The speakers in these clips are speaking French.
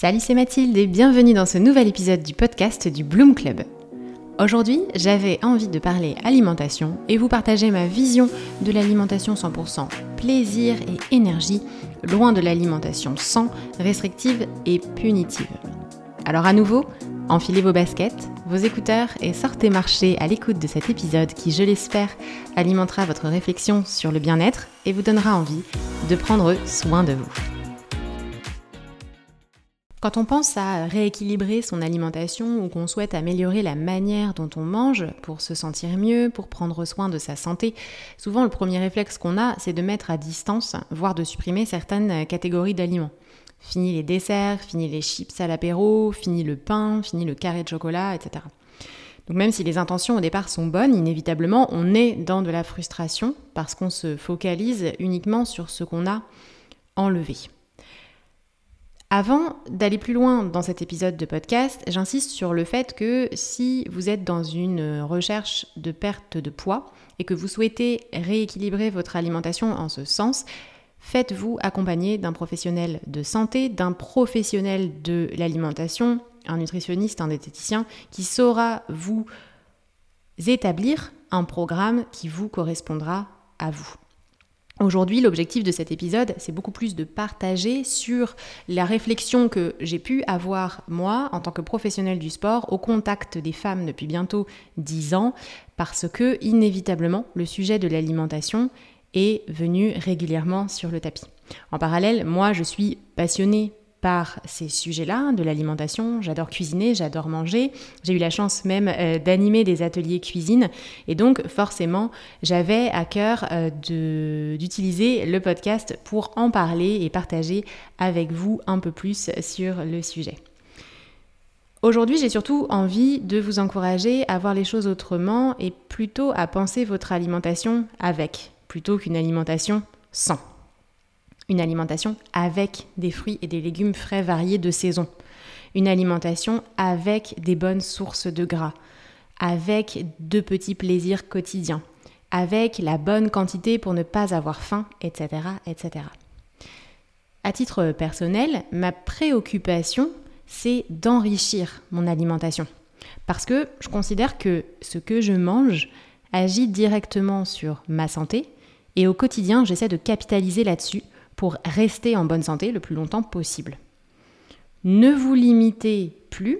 Salut, c'est Mathilde et bienvenue dans ce nouvel épisode du podcast du Bloom Club. Aujourd'hui, j'avais envie de parler alimentation et vous partager ma vision de l'alimentation 100% plaisir et énergie, loin de l'alimentation sans, restrictive et punitive. Alors à nouveau, enfilez vos baskets, vos écouteurs et sortez marcher à l'écoute de cet épisode qui, je l'espère, alimentera votre réflexion sur le bien-être et vous donnera envie de prendre soin de vous. Quand on pense à rééquilibrer son alimentation ou qu'on souhaite améliorer la manière dont on mange pour se sentir mieux, pour prendre soin de sa santé, souvent le premier réflexe qu'on a, c'est de mettre à distance, voire de supprimer certaines catégories d'aliments. Fini les desserts, fini les chips à l'apéro, fini le pain, fini le carré de chocolat, etc. Donc même si les intentions au départ sont bonnes, inévitablement on est dans de la frustration parce qu'on se focalise uniquement sur ce qu'on a enlevé. Avant d'aller plus loin dans cet épisode de podcast, j'insiste sur le fait que si vous êtes dans une recherche de perte de poids et que vous souhaitez rééquilibrer votre alimentation en ce sens, faites-vous accompagner d'un professionnel de santé, d'un professionnel de l'alimentation, un nutritionniste, un diététicien, qui saura vous établir un programme qui vous correspondra à vous. Aujourd'hui, l'objectif de cet épisode, c'est beaucoup plus de partager sur la réflexion que j'ai pu avoir moi en tant que professionnel du sport au contact des femmes depuis bientôt 10 ans parce que inévitablement le sujet de l'alimentation est venu régulièrement sur le tapis. En parallèle, moi je suis passionnée par ces sujets-là, de l'alimentation. J'adore cuisiner, j'adore manger. J'ai eu la chance même euh, d'animer des ateliers cuisine. Et donc, forcément, j'avais à cœur euh, d'utiliser le podcast pour en parler et partager avec vous un peu plus sur le sujet. Aujourd'hui, j'ai surtout envie de vous encourager à voir les choses autrement et plutôt à penser votre alimentation avec, plutôt qu'une alimentation sans une alimentation avec des fruits et des légumes frais variés de saison, une alimentation avec des bonnes sources de gras, avec de petits plaisirs quotidiens, avec la bonne quantité pour ne pas avoir faim, etc. etc. À titre personnel, ma préoccupation, c'est d'enrichir mon alimentation. Parce que je considère que ce que je mange agit directement sur ma santé et au quotidien, j'essaie de capitaliser là-dessus pour rester en bonne santé le plus longtemps possible. Ne vous limitez plus,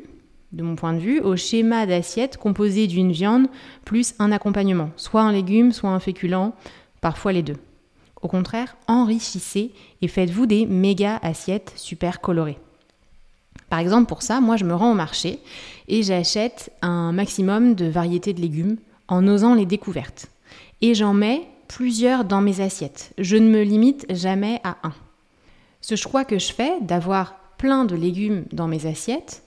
de mon point de vue, au schéma d'assiette composé d'une viande plus un accompagnement, soit un légume, soit un féculent, parfois les deux. Au contraire, enrichissez et faites-vous des méga assiettes super colorées. Par exemple, pour ça, moi je me rends au marché et j'achète un maximum de variétés de légumes en osant les découvertes. Et j'en mets plusieurs dans mes assiettes. Je ne me limite jamais à un. Ce choix que je fais d'avoir plein de légumes dans mes assiettes,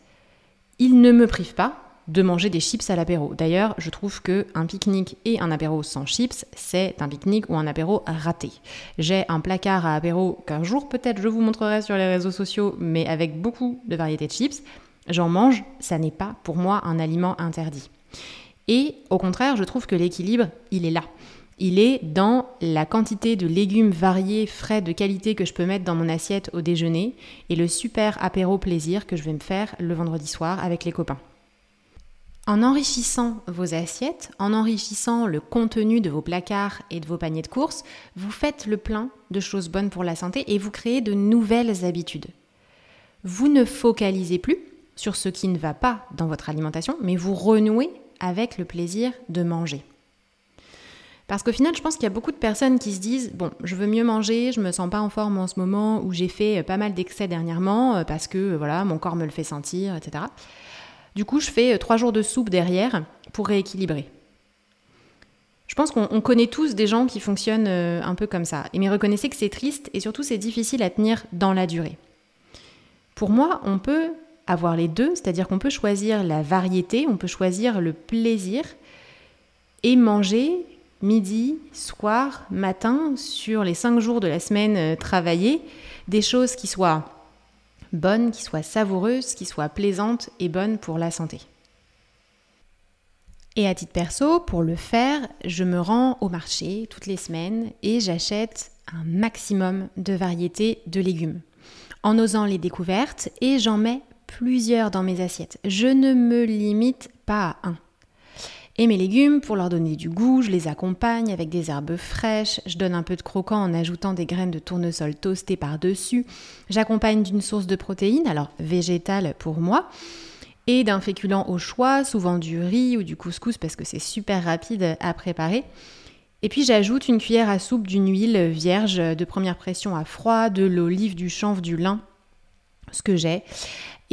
il ne me prive pas de manger des chips à l'apéro. D'ailleurs, je trouve que un pique-nique et un apéro sans chips, c'est un pique-nique ou un apéro raté. J'ai un placard à apéro qu'un jour peut-être je vous montrerai sur les réseaux sociaux, mais avec beaucoup de variétés de chips. J'en mange, ça n'est pas pour moi un aliment interdit. Et au contraire, je trouve que l'équilibre, il est là il est dans la quantité de légumes variés, frais, de qualité que je peux mettre dans mon assiette au déjeuner et le super apéro plaisir que je vais me faire le vendredi soir avec les copains. En enrichissant vos assiettes, en enrichissant le contenu de vos placards et de vos paniers de courses, vous faites le plein de choses bonnes pour la santé et vous créez de nouvelles habitudes. Vous ne focalisez plus sur ce qui ne va pas dans votre alimentation, mais vous renouez avec le plaisir de manger. Parce qu'au final, je pense qu'il y a beaucoup de personnes qui se disent bon, je veux mieux manger, je me sens pas en forme en ce moment, ou j'ai fait euh, pas mal d'excès dernièrement euh, parce que euh, voilà, mon corps me le fait sentir, etc. Du coup, je fais trois jours de soupe derrière pour rééquilibrer. Je pense qu'on connaît tous des gens qui fonctionnent un peu comme ça. Et mais reconnaissez que c'est triste et surtout c'est difficile à tenir dans la durée. Pour moi, on peut avoir les deux, c'est-à-dire qu'on peut choisir la variété, on peut choisir le plaisir et manger midi, soir, matin, sur les cinq jours de la semaine euh, travaillée, des choses qui soient bonnes, qui soient savoureuses, qui soient plaisantes et bonnes pour la santé. Et à titre perso, pour le faire, je me rends au marché toutes les semaines et j'achète un maximum de variétés de légumes. en osant les découvertes et j'en mets plusieurs dans mes assiettes. Je ne me limite pas à un. Et mes légumes, pour leur donner du goût, je les accompagne avec des herbes fraîches, je donne un peu de croquant en ajoutant des graines de tournesol toastées par-dessus, j'accompagne d'une source de protéines, alors végétale pour moi, et d'un féculent au choix, souvent du riz ou du couscous parce que c'est super rapide à préparer. Et puis j'ajoute une cuillère à soupe d'une huile vierge de première pression à froid, de l'olive, du chanvre, du lin, ce que j'ai.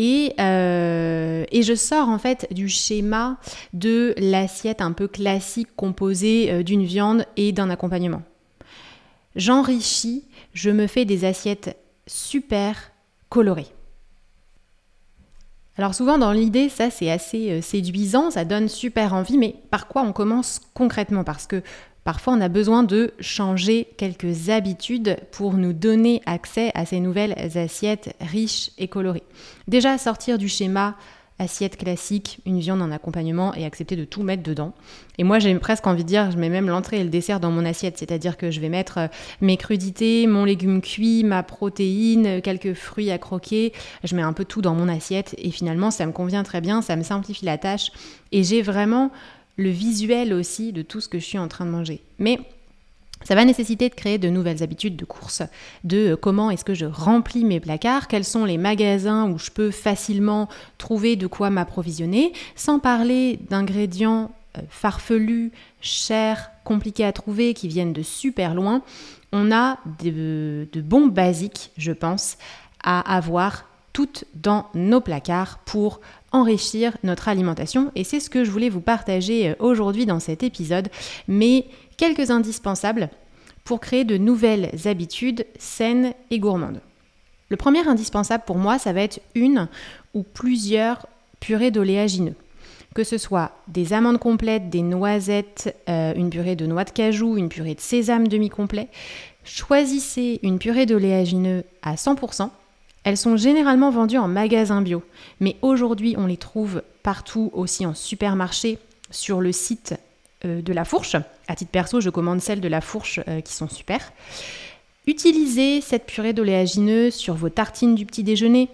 Et, euh, et, je sors en fait du schéma de l'assiette un peu classique composée euh, d'une viande et d'un accompagnement. J'enrichis, je me fais des assiettes super colorées. Alors souvent dans l'idée, ça c'est assez euh, séduisant, ça donne super envie, mais par quoi on commence concrètement? Parce que parfois on a besoin de changer quelques habitudes pour nous donner accès à ces nouvelles assiettes riches et colorées. Déjà sortir du schéma assiette classique, une viande en accompagnement et accepter de tout mettre dedans. Et moi, j'ai presque envie de dire, je mets même l'entrée et le dessert dans mon assiette, c'est-à-dire que je vais mettre euh, mes crudités, mon légume cuit, ma protéine, quelques fruits à croquer, je mets un peu tout dans mon assiette et finalement, ça me convient très bien, ça me simplifie la tâche et j'ai vraiment le visuel aussi de tout ce que je suis en train de manger. Mais ça va nécessiter de créer de nouvelles habitudes de course, de euh, comment est-ce que je remplis mes placards, quels sont les magasins où je peux facilement trouver de quoi m'approvisionner, sans parler d'ingrédients euh, farfelus, chers, compliqués à trouver, qui viennent de super loin. On a de, de bons basiques, je pense, à avoir toutes dans nos placards pour enrichir notre alimentation. Et c'est ce que je voulais vous partager euh, aujourd'hui dans cet épisode. Mais quelques indispensables pour créer de nouvelles habitudes saines et gourmandes. Le premier indispensable pour moi, ça va être une ou plusieurs purées d'oléagineux. Que ce soit des amandes complètes, des noisettes, euh, une purée de noix de cajou, une purée de sésame demi-complet. Choisissez une purée d'oléagineux à 100%. Elles sont généralement vendues en magasin bio, mais aujourd'hui on les trouve partout aussi en supermarché, sur le site euh, de la fourche. À titre perso, je commande celles de la fourche euh, qui sont super. Utilisez cette purée d'oléagineux sur vos tartines du petit déjeuner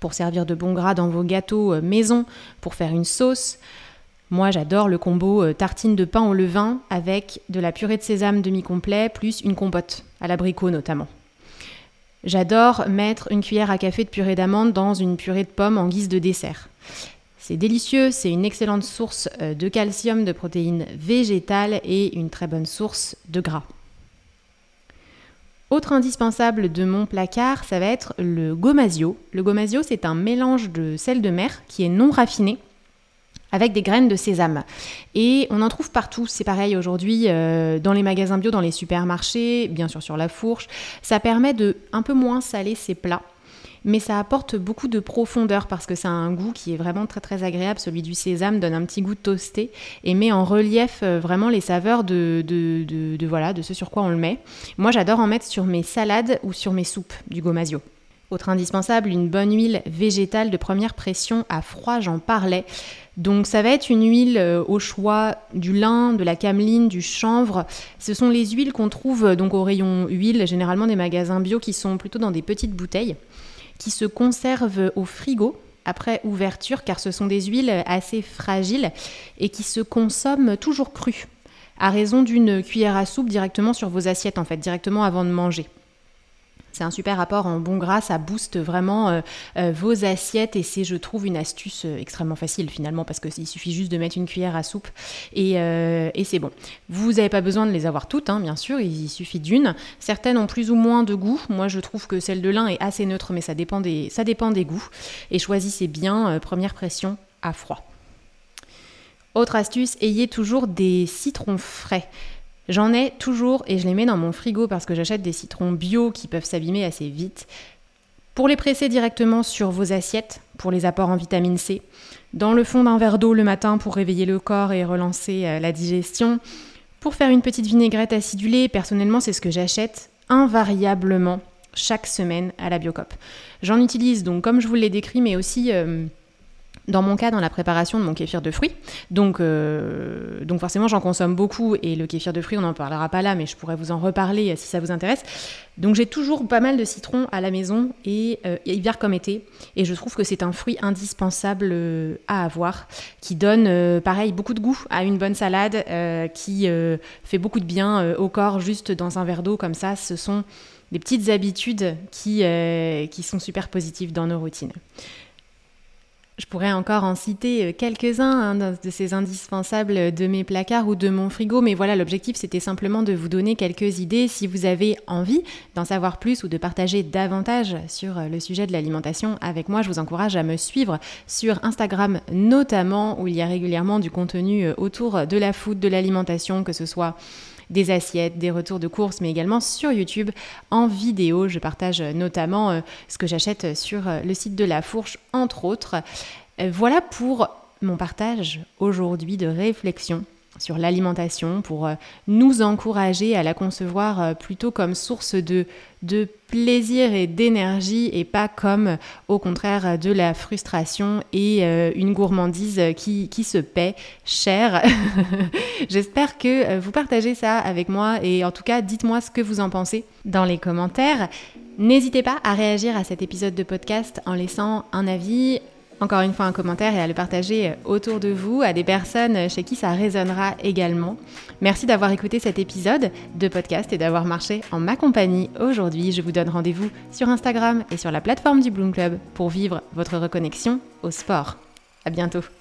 pour servir de bon gras dans vos gâteaux euh, maison, pour faire une sauce. Moi, j'adore le combo tartine de pain au levain avec de la purée de sésame demi-complet plus une compote, à l'abricot notamment. J'adore mettre une cuillère à café de purée d'amande dans une purée de pommes en guise de dessert. C'est délicieux, c'est une excellente source euh, de calcium, de protéines végétales et une très bonne source de gras. Autre indispensable de mon placard, ça va être le gomasio. Le gomasio, c'est un mélange de sel de mer qui est non raffiné avec des graines de sésame. Et on en trouve partout, c'est pareil aujourd'hui, euh, dans les magasins bio, dans les supermarchés, bien sûr sur la fourche. Ça permet de un peu moins saler ses plats mais ça apporte beaucoup de profondeur parce que ça a un goût qui est vraiment très très agréable. Celui du sésame donne un petit goût toasté et met en relief euh, vraiment les saveurs de, de, voilà, de ce sur quoi on le met. Moi j'adore en mettre sur mes salades ou sur mes soupes du gomasio. Autre indispensable, une bonne huile végétale de première pression à froid, j'en parlais. Donc ça va être une huile euh, au choix du lin, de la cameline, du chanvre. Ce sont les huiles qu'on trouve euh, donc au rayon huile, généralement des magasins bio qui sont plutôt dans des petites bouteilles qui se conservent au frigo après ouverture car ce sont des huiles assez fragiles et qui se consomment toujours crues à raison d'une cuillère à soupe directement sur vos assiettes en fait, directement avant de manger. C'est un super apport en bon gras, ça booste vraiment euh, euh, vos assiettes et c'est, je trouve, une astuce euh, extrêmement facile finalement parce qu'il suffit juste de mettre une cuillère à soupe et, c'est bon. Vous n'avez pas besoin de les avoir toutes, hein, bien sûr, il suffit d'une. Certaines ont plus ou moins de goût. Moi, je trouve que celle de lin est assez neutre, mais ça dépend des, ça dépend des goûts. Et choisissez bien première pression à froid. Autre astuce, ayez toujours des citrons frais. J'en ai toujours et je les mets dans mon frigo parce que j'achète des citrons bio qui peuvent s'abîmer assez vite. Pour les presser directement sur vos assiettes, pour les apports en vitamine C, dans le fond d'un verre d'eau le matin pour réveiller le corps et relancer euh, la digestion, pour faire une petite vinaigrette acidulée, personnellement c'est ce que j'achète invariablement chaque semaine à la Biocop. J'en utilise donc comme je vous l'ai décrit, mais aussi euh, dans mon cas, dans la préparation de mon kéfir de fruits. Donc, euh, donc forcément, j'en consomme beaucoup et le kéfir de fruits, on n'en parlera pas là, mais je pourrais vous en reparler si ça vous intéresse. Donc j'ai toujours pas mal de citron à la maison et euh, hiver comme été. Et je trouve que c'est un fruit indispensable euh, à avoir, qui donne, pareil, beaucoup de goût à une bonne salade, qui fait beaucoup de bien au corps juste dans un verre d'eau comme ça. Ce sont des petites habitudes qui, qui sont super positives dans nos routines. Je pourrais encore en citer euh, quelques-uns hein, de ces indispensables de mes placards ou de mon frigo, mais voilà, l'objectif c'était simplement de vous donner quelques idées si vous avez envie d'en savoir plus ou de partager davantage sur euh, le sujet de l'alimentation avec moi. Je vous encourage à me suivre sur Instagram notamment, où il y a régulièrement du contenu euh, autour de la food, de l'alimentation, que ce soit des assiettes, des retours de courses, mais également sur YouTube en vidéo. Je partage notamment euh, ce que j'achète sur euh, le site de La Fourche, entre autres. Euh, voilà pour mon partage aujourd'hui de réflexion sur l'alimentation pour euh, nous encourager à la concevoir euh, plutôt comme source de, de plaisir et d'énergie et pas comme au contraire de la frustration et euh, une gourmandise qui, qui se paie cher. J'espère que vous partagez ça avec moi et en tout cas dites-moi ce que vous en pensez dans les commentaires. N'hésitez pas à réagir à cet épisode de podcast en laissant un avis, encore une fois un commentaire et à le partager autour de vous, à des personnes chez qui ça résonnera également. Merci d'avoir écouté cet épisode de podcast et d'avoir marché en ma compagnie aujourd'hui. Je vous donne rendez-vous sur Instagram et sur la plateforme du Bloom Club pour vivre votre reconnexion au sport. À bientôt.